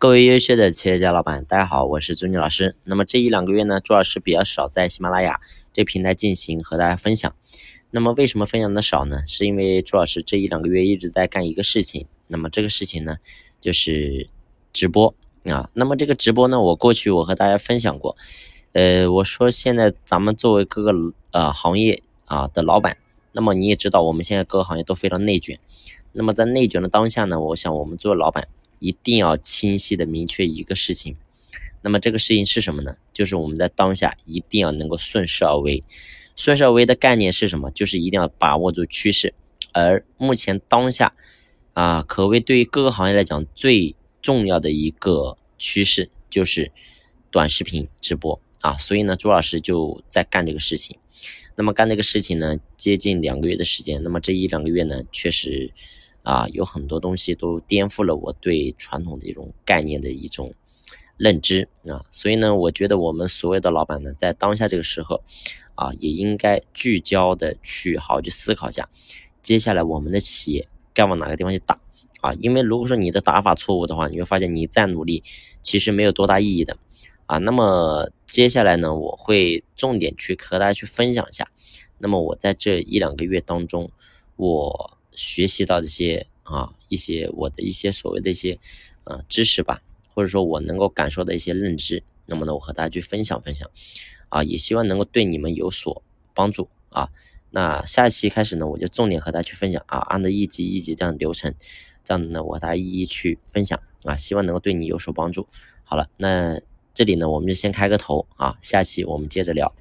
各位优秀的企业家老板，大家好，我是朱妮老师。那么这一两个月呢，朱老师比较少在喜马拉雅这平台进行和大家分享。那么为什么分享的少呢？是因为朱老师这一两个月一直在干一个事情。那么这个事情呢，就是直播啊。那么这个直播呢，我过去我和大家分享过。呃，我说现在咱们作为各个呃行业啊的老板，那么你也知道，我们现在各个行业都非常内卷。那么在内卷的当下呢，我想我们作为老板一定要清晰的明确一个事情。那么这个事情是什么呢？就是我们在当下一定要能够顺势而为。顺势而为的概念是什么？就是一定要把握住趋势。而目前当下啊，可谓对于各个行业来讲最重要的一个趋势就是短视频直播。啊，所以呢，朱老师就在干这个事情。那么干这个事情呢，接近两个月的时间。那么这一两个月呢，确实啊，有很多东西都颠覆了我对传统这种概念的一种认知啊。所以呢，我觉得我们所有的老板呢，在当下这个时候啊，也应该聚焦的去好好去思考一下，接下来我们的企业该往哪个地方去打啊？因为如果说你的打法错误的话，你会发现你再努力，其实没有多大意义的。啊，那么接下来呢，我会重点去和大家去分享一下。那么我在这一两个月当中，我学习到这些啊，一些我的一些所谓的一些呃知识吧，或者说我能够感受到一些认知。那么呢，我和大家去分享分享，啊，也希望能够对你们有所帮助啊。那下一期开始呢，我就重点和大家去分享啊，按照一级一级这样流程，这样呢，我和大家一一去分享啊，希望能够对你有所帮助。好了，那。这里呢，我们就先开个头啊，下期我们接着聊。